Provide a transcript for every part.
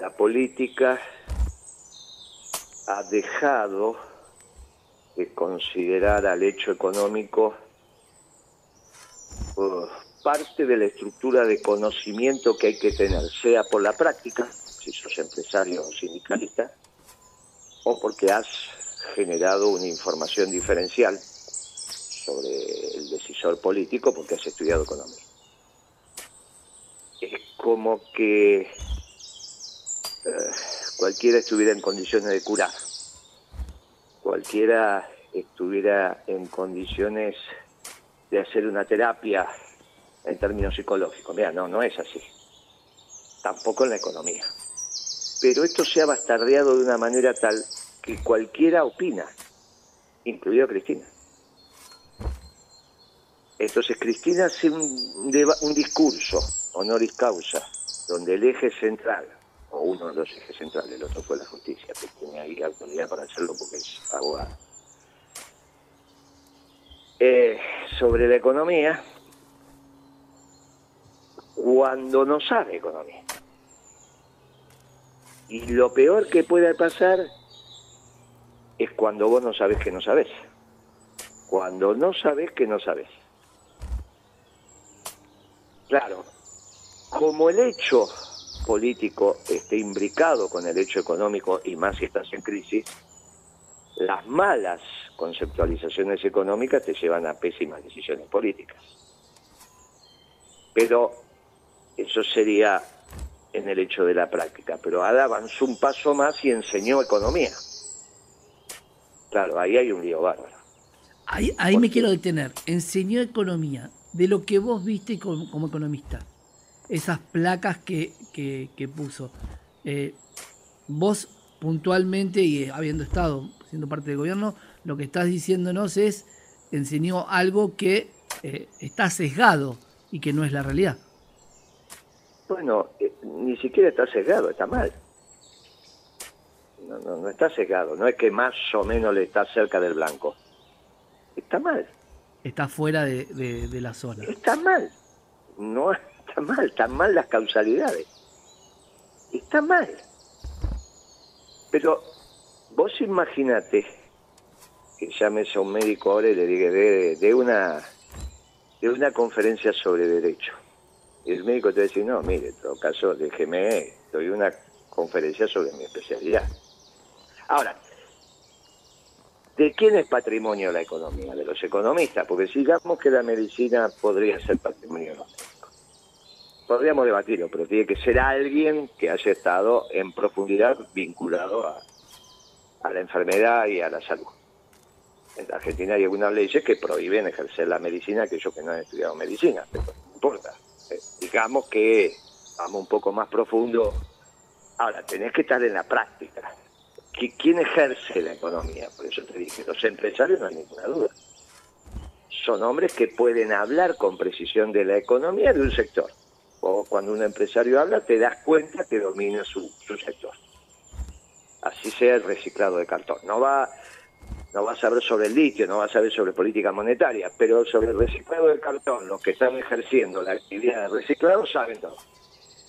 la política ha dejado de considerar al hecho económico uh, parte de la estructura de conocimiento que hay que tener, sea por la práctica, si sos empresario o sindicalista, o porque has generado una información diferencial sobre el decisor político porque has estudiado economía. Es como que eh, cualquiera estuviera en condiciones de curar, cualquiera estuviera en condiciones de hacer una terapia en términos psicológicos. Mira, no, no es así. Tampoco en la economía. Pero esto se ha bastardeado de una manera tal que cualquiera opina, incluido Cristina. Entonces Cristina hace un, discurso, honoris causa, donde el eje central, uno de los ejes centrales, el otro fue la justicia, que tiene ahí autoridad para hacerlo porque es abogado, eh, sobre la economía, cuando no sabe economía. Y lo peor que puede pasar es cuando vos no sabes que no sabes. Cuando no sabes que no sabes. Claro, como el hecho político esté imbricado con el hecho económico y más si estás en crisis, las malas conceptualizaciones económicas te llevan a pésimas decisiones políticas. Pero eso sería en el hecho de la práctica. Pero Ada avanzó un paso más y enseñó economía. Claro, ahí hay un lío bárbaro. Ahí, ahí me quiero detener. Enseñó economía de lo que vos viste como, economista. Esas placas que, que, puso. Eh, vos puntualmente y habiendo estado siendo parte del gobierno, lo que estás diciéndonos es, enseñó algo que eh, está sesgado y que no es la realidad. Bueno, eh, ni siquiera está sesgado, está mal. No, no, no está sesgado, no es que más o menos le está cerca del blanco. Está mal. Está fuera de, la zona. Está mal. No está mal, están mal las causalidades. Está mal. Pero vos imaginate que llames a un médico ahora y le diga de, una de una conferencia sobre derecho. Y el médico te va a decir, no, mire, en todo caso, déjeme, doy una conferencia sobre mi especialidad. Ahora, ¿de quién es patrimonio la economía? De los economistas, porque si digamos que la medicina podría ser patrimonio Podríamos debatirlo, pero tiene que ser alguien que haya estado en profundidad vinculado a, la enfermedad y a la salud. En Argentina hay algunas leyes que prohíben ejercer la medicina aquellos que no han estudiado medicina, pero no importa. Eh, digamos que vamos un poco más profundo. Ahora, tenés que estar en la práctica. ¿Quién ejerce la economía? Por eso te dije, los empresarios no hay ninguna duda. Son hombres que pueden hablar con precisión de la economía de un sector. O cuando un empresario habla, te das cuenta que domina su, su sector. Así sea el reciclado de cartón. No va no va a saber sobre el litio, no va a saber sobre política monetaria, pero sobre el reciclado del cartón, los que están ejerciendo la actividad de reciclado saben todo.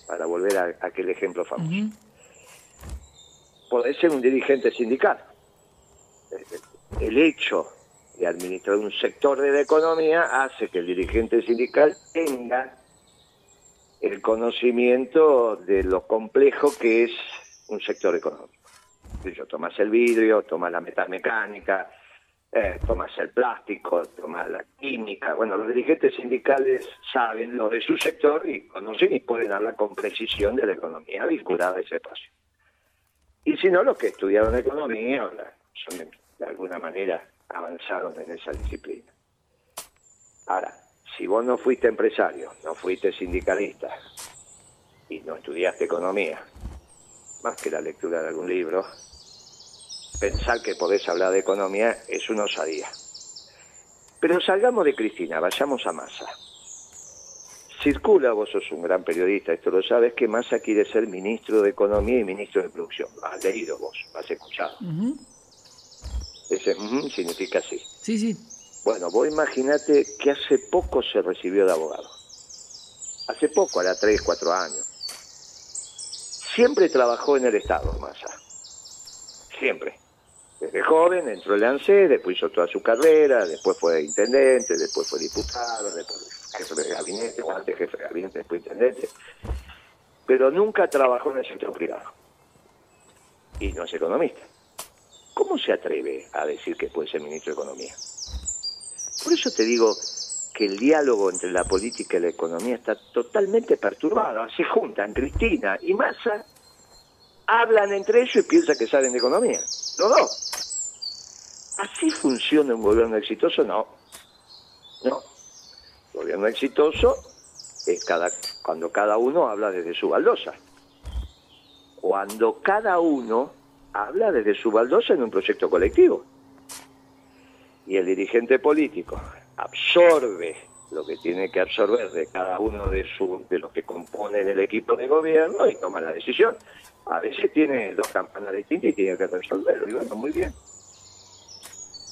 Para volver a, aquel ejemplo famoso. Puede ser un dirigente sindical. El hecho de administrar un sector de la economía hace que el dirigente sindical tenga el conocimiento de lo complejo que es un sector económico yo, tomas el vidrio, tomas la metalmecánica, eh, tomas el plástico, tomas la química. Bueno, los dirigentes sindicales saben lo de su sector y conocen y pueden hablar con precisión de la economía vinculada a ese espacio. Y si no, los que estudiaron economía son de, alguna manera avanzaron en esa disciplina. Ahora, si vos no fuiste empresario, no fuiste sindicalista y no estudiaste economía, más que la lectura de algún libro, pensar que podés hablar de economía es una osadía. Pero salgamos de Cristina, vayamos a Massa. Circula, vos sos un gran periodista, esto lo sabes, que Massa quiere ser ministro de Economía y ministro de Producción. Lo has leído vos, lo has escuchado. Ese significa sí. Sí, sí. Bueno, vos imaginate que hace poco se recibió de abogado. Hace poco, hará tres, cuatro años. siempre trabajó en el Estado, Massa. Siempre. Desde joven entró en el ANSE, después hizo toda su carrera, después fue intendente, después fue diputado, después jefe de gabinete, o antes jefe de gabinete, después intendente. Pero nunca trabajó en el sector privado. Y no es economista. ¿Cómo se atreve a decir que puede ser ministro de Economía? Por eso te digo que el diálogo entre la política y la economía está totalmente perturbado. Se juntan Cristina y Massa, hablan entre ellos y piensan que saben de economía. No, no. ¿Así funciona un gobierno exitoso? No. No. gobierno exitoso es cada, cuando cada uno habla desde su baldosa. Cuando cada uno habla desde su baldosa en un proyecto colectivo. Y el dirigente político absorbe lo que tiene que absorber de cada uno de, su, de los que componen el equipo de gobierno y toma la decisión. A veces tiene dos campanas distintas y tiene que resolverlo. Y bueno, muy bien.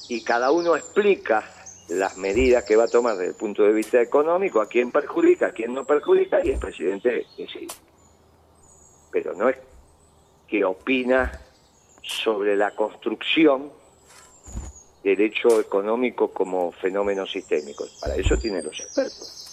Y cada uno explica las medidas que va a tomar desde el punto de vista económico, a quién perjudica, a quién no perjudica, y el presidente decide. Pero no es que opina sobre la construcción del hecho económico como fenómeno sistémico. Para eso tienen los expertos.